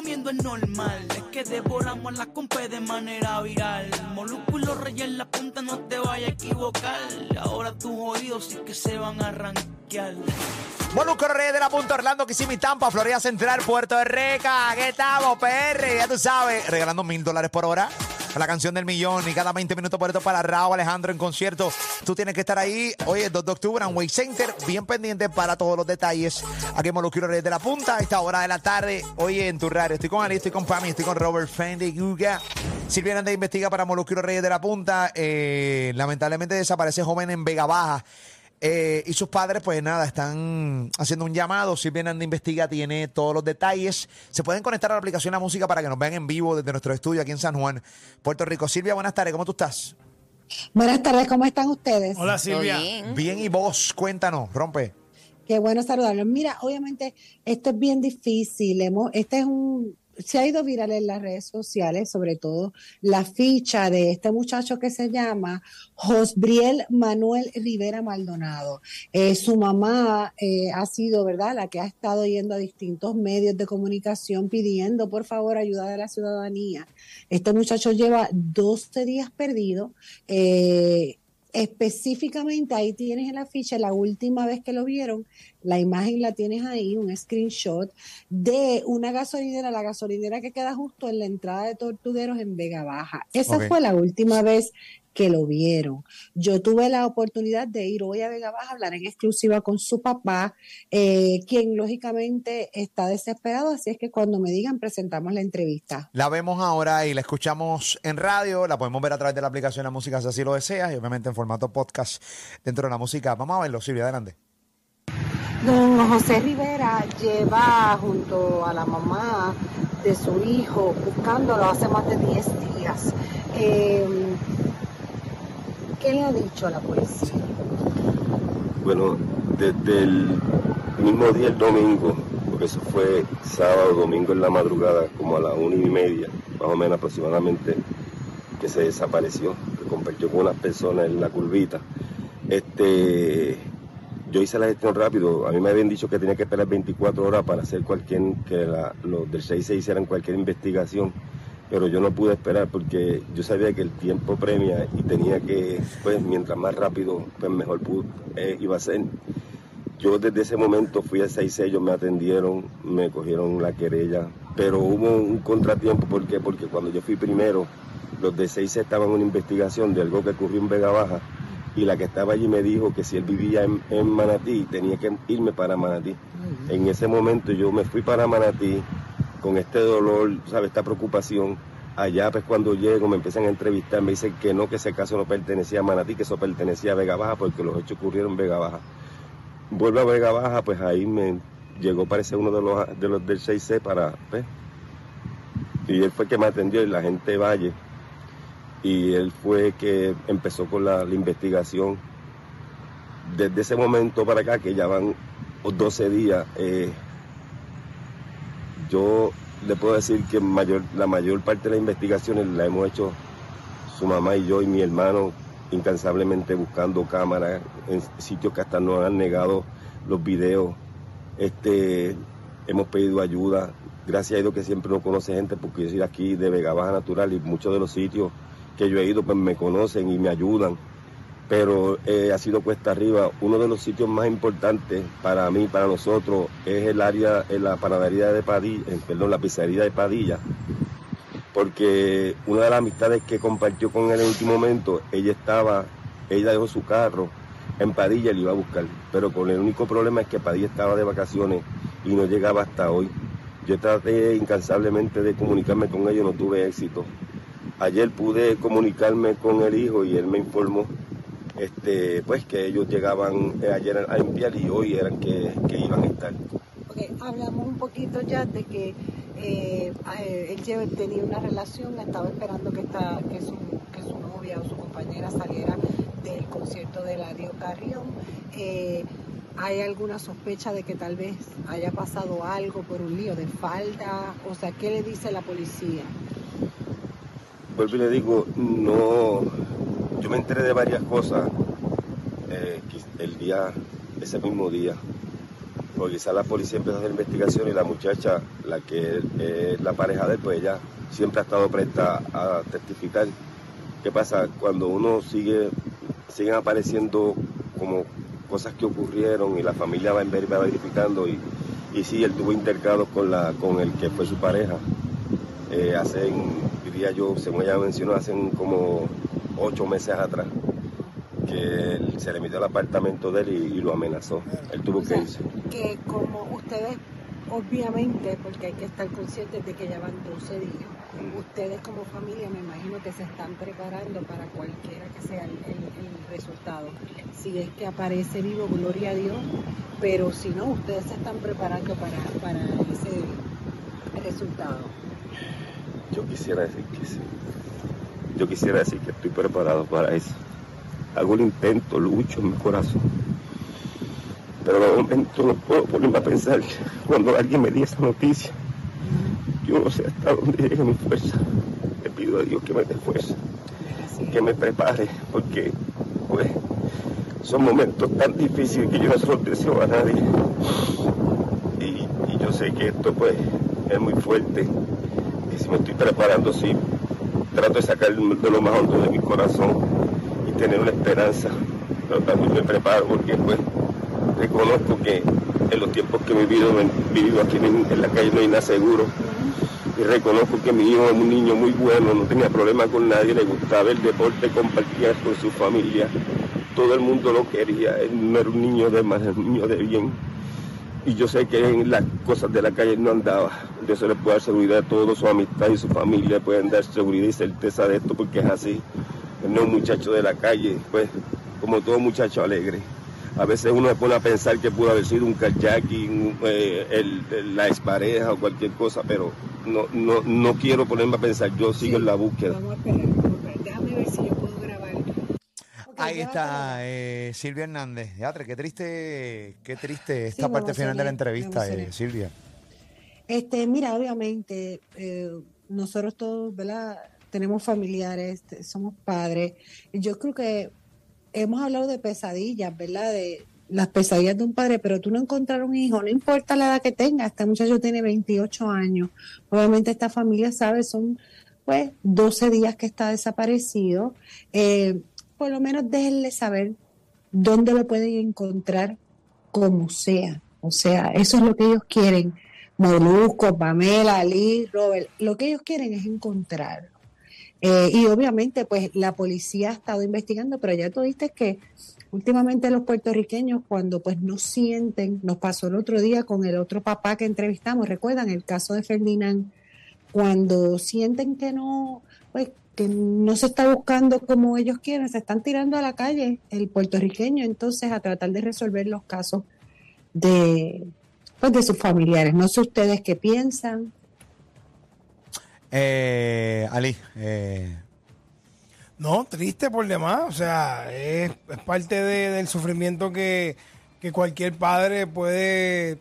comiendo es normal. Es que devoramos la compa de manera viral. Molúsculo rey en la punta, no te vayas a equivocar. Ahora tus oídos sí que se van a arranquear. Molusco Reyes de la Punta Orlando, Kissimmee, Tampa, Florida Central, Puerto Rica. ¿Qué estamos, PR? Ya tú sabes, regalando mil dólares por hora. La canción del millón y cada 20 minutos por esto para Raúl Alejandro en concierto. Tú tienes que estar ahí. Hoy es 2 de octubre en Way Center. Bien pendiente para todos los detalles. Aquí en Reyes de la Punta. A esta hora de la tarde. Hoy en tu radio. Estoy con Ali, estoy con Pami, estoy con Robert Fendi Guga. Silvia Hernández investiga para Molusco Reyes de la Punta. Eh, lamentablemente desaparece joven en Vega Baja. Eh, y sus padres, pues nada, están haciendo un llamado. Silvia Hernández Investiga tiene todos los detalles. Se pueden conectar a la aplicación La Música para que nos vean en vivo desde nuestro estudio aquí en San Juan, Puerto Rico. Silvia, buenas tardes, ¿cómo tú estás? Buenas tardes, ¿cómo están ustedes? Hola Silvia. Bien, y vos, cuéntanos, rompe. Qué bueno saludarlos. Mira, obviamente esto es bien difícil. Hemos, este es un, se ha ido viral en las redes sociales, sobre todo la ficha de este muchacho que se llama Josbriel Manuel Rivera Maldonado. Eh, su mamá eh, ha sido, ¿verdad?, la que ha estado yendo a distintos medios de comunicación pidiendo, por favor, ayuda de la ciudadanía. Este muchacho lleva 12 días perdido. Eh, específicamente ahí tienes en la ficha la última vez que lo vieron, la imagen la tienes ahí, un screenshot de una gasolinera, la gasolinera que queda justo en la entrada de Tortugueros en Vega Baja. Esa fue la última vez que lo vieron. Yo tuve la oportunidad de ir hoy a Vega Baja a hablar en exclusiva con su papá, eh, quien lógicamente está desesperado, así es que cuando me digan presentamos la entrevista. La vemos ahora y la escuchamos en radio. La podemos ver a través de la aplicación La Música si así lo deseas y obviamente en formato podcast dentro de la música. Vamos a verlo, Silvia, adelante. Don José Rivera lleva junto a la mamá de su hijo buscándolo hace más de 10 días. Eh, ¿Qué le ha dicho a la policía? Bueno, desde el mismo día, el domingo, porque eso fue sábado, domingo en la madrugada, como a las una y media, más o menos aproximadamente, que se desapareció, que compartió con unas personas en la curvita. Este, yo hice la gestión rápido, a mí me habían dicho que tenía que esperar 24 horas para hacer cualquier, que los del 6 hicieran cualquier investigación, pero yo no pude esperar porque yo sabía que el tiempo premia y tenía que, pues mientras más rápido, pues mejor eh, iba a ser. Yo desde ese momento fui al 6 ellos me atendieron, me cogieron la querella, pero hubo un contratiempo, ¿por qué? Porque cuando yo fui primero, los de 6 estaban en una investigación de algo que ocurrió en Vega Baja y la que estaba allí me dijo que si él vivía en, en Manatí tenía que irme para Manatí. En ese momento yo me fui para Manatí con este dolor, ¿sabes? Esta preocupación. Allá pues cuando llego me empiezan a entrevistar, me dicen que no, que ese caso no pertenecía a Manatí, que eso pertenecía a Vega Baja porque los hechos ocurrieron en Vega Baja. Vuelvo a Vega Baja, pues ahí me llegó parece uno de los, de los del 6C para, pues, y él fue que me atendió y la gente Valle y él fue que empezó con la, la investigación. Desde ese momento para acá, que ya van 12 días, eh, yo le puedo decir que mayor, la mayor parte de las investigaciones la hemos hecho su mamá y yo y mi hermano incansablemente buscando cámaras en sitios que hasta nos han negado los videos. Este, hemos pedido ayuda. Gracias a Dios que siempre nos conoce gente porque yo soy aquí de Vega Baja Natural y muchos de los sitios que yo he ido pues me conocen y me ayudan. Pero eh, ha sido cuesta arriba. Uno de los sitios más importantes para mí, para nosotros, es el área, en la panadería de Padilla, perdón, la pizzería de Padilla. Porque una de las amistades que compartió con él en el último momento, ella estaba, ella dejó su carro en Padilla y le iba a buscar. Pero con el único problema es que Padilla estaba de vacaciones y no llegaba hasta hoy. Yo traté incansablemente de comunicarme con ellos, no tuve éxito. Ayer pude comunicarme con el hijo y él me informó este, pues que ellos llegaban eh, ayer a limpiar y hoy eran que, que iban a estar. Porque hablamos un poquito ya de que eh, eh, él tenía una relación, estaba esperando que, esta, que, su, que su novia o su compañera saliera del concierto de Ladio Carrión. Eh, ¿Hay alguna sospecha de que tal vez haya pasado algo por un lío de falda? O sea, ¿qué le dice la policía? Vuelvo y le digo, no, yo me enteré de varias cosas eh, el día, ese mismo día. porque quizás la policía empezó a hacer investigación y la muchacha, la que es la pareja de él, pues ella siempre ha estado presta a testificar. ¿Qué pasa? Cuando uno sigue, siguen apareciendo como cosas que ocurrieron y la familia va, va verificando y, y sí, él tuvo intercados con, la, con el que fue su pareja. Eh, hace, diría yo, según ella mencionó, hace como ocho meses atrás que él se le metió al apartamento de él y, lo amenazó. Él tuvo que irse. Que como ustedes, obviamente, porque hay que estar conscientes de que ya van 12 días, ustedes como familia me imagino que se están preparando para cualquiera que sea el, resultado. Si es que aparece vivo, gloria a Dios, pero si no, ustedes se están preparando para, para ese resultado. Yo quisiera decir que sí. Yo quisiera decir que estoy preparado para eso hago el intento, lucho en mi corazón. Pero de momento no puedo ponerme a pensar cuando alguien me diga esa noticia. Yo no sé hasta dónde llega mi fuerza. Le pido a Dios que me dé fuerza, que me prepare, porque pues, son momentos tan difíciles que yo no se los deseo a nadie. Y, yo sé que esto pues es muy fuerte, que si me estoy preparando, sí, trato de sacar de lo más hondo de mi corazón tener una esperanza, pero también me preparo porque pues reconozco que en los tiempos que he vivido, he vivido aquí en, la calle no hay nada seguro. Y reconozco que mi hijo es un niño muy bueno, no tenía problema con nadie, le gustaba el deporte, compartía con su familia, todo el mundo lo quería, él no era un niño de era un niño de bien. Y yo sé que en las cosas de la calle no andaba. De eso le puedo dar seguridad a todos, su amistad y su familia pueden dar seguridad y certeza de esto porque es así no un muchacho de la calle, pues como todo muchacho alegre. A veces uno se pone a pensar que pudo haber sido un kayaking, eh, el, la expareja o cualquier cosa, pero no, no, no quiero ponerme a pensar, yo sigo en la búsqueda. Vamos a esperar, déjame ver si yo puedo grabar. Ahí está eh, Silvia Hernández. Teatro, qué triste, qué triste esta parte final de la entrevista, eh, Silvia. Este, mira, obviamente, eh, nosotros todos, ¿verdad? tenemos familiares, somos padres. Yo creo que hemos hablado de pesadillas, ¿verdad? De las pesadillas de un padre, pero tú no encontrar un hijo, no importa la edad que tenga, este muchacho tiene 28 años. Obviamente esta familia sabe, son pues 12 días que está desaparecido. Eh, por lo menos déjenle saber dónde lo pueden encontrar como sea. O sea, eso es lo que ellos quieren. Molusco, Pamela, Liz, Robert, lo que ellos quieren es encontrarlo. Eh, y obviamente, pues la policía ha estado investigando, pero ya tú viste que últimamente los puertorriqueños, cuando pues no sienten, nos pasó el otro día con el otro papá que entrevistamos, recuerdan el caso de Ferdinand, cuando sienten que no, pues que no se está buscando como ellos quieren, se están tirando a la calle el puertorriqueño, entonces a tratar de resolver los casos de, pues, de sus familiares. No sé ustedes qué piensan. Eh, Ali. Eh. No, triste por demás. O sea, es, parte del sufrimiento que, cualquier padre puede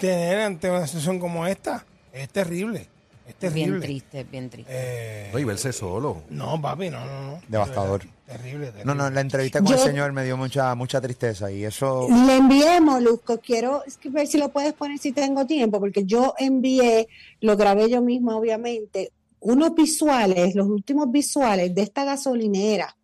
tener ante una situación como esta. Es terrible. Es terrible. Bien triste, bien triste. Eh, y verse solo. No, papi, no, no, no. Devastador. Terrible, terrible. No, no, la entrevista con el señor me dio mucha mucha tristeza y eso... Le envié, Molusco, quiero ver si lo puedes poner si tengo tiempo, porque yo envié, lo grabé yo misma, obviamente, unos visuales, los últimos visuales de esta gasolinera,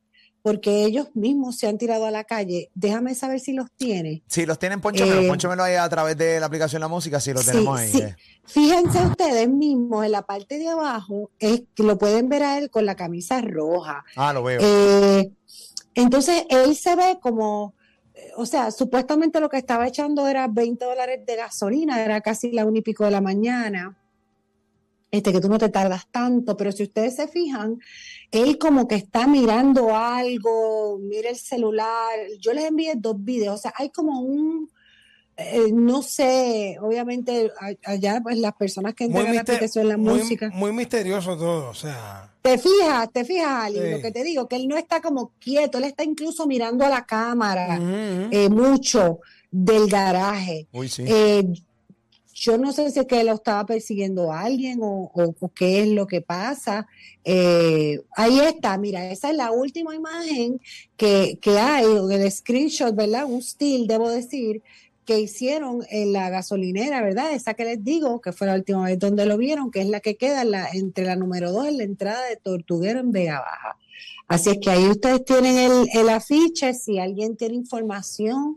porque ellos mismos se han tirado a la calle. Déjame saber si los tiene. Si los tienen, ponchomelo, eh, ahí a través de la aplicación La Música, si lo tenemos ahí. Eh. Fíjense ustedes mismos, en la parte de abajo, es que lo pueden ver a él con la camisa roja. Ah, lo veo. Eh, entonces, él se ve como, o sea, supuestamente lo que estaba echando era 20 dólares de gasolina, era casi la una y pico de la mañana este, que tú no te tardas tanto, pero si ustedes se fijan, él como que está mirando algo, mira el celular, yo les envié dos videos, o sea, hay como un, eh, no sé, obviamente allá pues las personas que entregan la aplicación la música. Muy misterioso todo, o sea. Te fijas, te fijas, Ali, lo que te digo, que él no está como quieto, él está incluso mirando a la cámara eh, mucho del garaje. Uy, sí. Eh, yo no sé si es que lo estaba persiguiendo a alguien o, qué es lo que pasa. Eh, ahí está, mira, esa es la última imagen que, que hay, el screenshot, ¿verdad? Un debo decir, que hicieron en la gasolinera, ¿verdad? Esa que les digo, que fue la última vez donde lo vieron, que es la que queda la, entre la número dos en la entrada de Tortuguero en Vega Baja. Así es que ahí ustedes tienen el, el afiche, si alguien tiene información,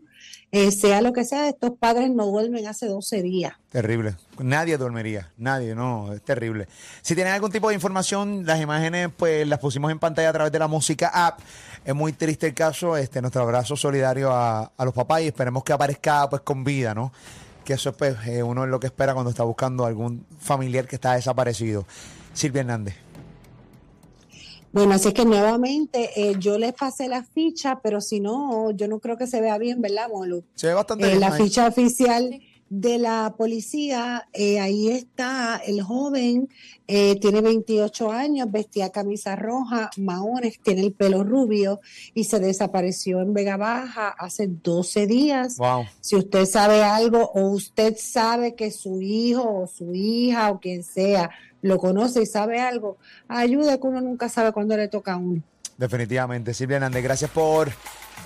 eh, sea lo que sea, estos padres no duermen hace 12 días. Terrible. Nadie dormiría. Nadie, no, es terrible. Si tienen algún tipo de información, las imágenes, pues las pusimos en pantalla a través de la música app. Es muy triste el caso. Este, nuestro abrazo solidario a, a los papás y esperemos que aparezca pues con vida, ¿no? Que eso pues, eh, uno es lo que espera cuando está buscando algún familiar que está desaparecido. Silvia Hernández. Bueno, así es que nuevamente eh, yo les pasé la ficha, pero si no, yo no creo que se vea bien, ¿verdad, Molu? Se ve bastante Eh, bien la ahí. ficha oficial de la policía, eh, ahí está el joven, eh, tiene 28 años, vestía camisa roja, maones, tiene el pelo rubio y se desapareció en Vega Baja hace 12 días. Wow. Si usted sabe algo o usted sabe que su hijo o su hija o quien sea lo conoce y sabe algo, ayude que uno nunca sabe cuándo le toca a uno. Definitivamente. Silvia Hernández, gracias por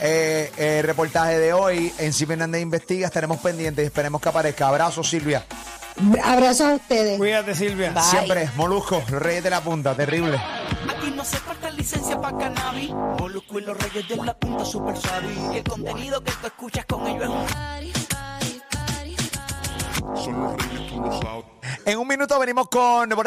eh, el reportaje de hoy. En Silvia Hernández Investiga estaremos pendientes y esperemos que aparezca. Abrazos, Silvia. Abrazos a ustedes. Cuídate, Silvia. Siempre, Molusco, los reyes de la punta, terrible. Aquí no hace falta licencia para cannabis. Molusco y los reyes de la punta super sabi. Y el contenido que tú escuchas con ellos es un Son los reyes, tú lo sabes. En un minuto venimos con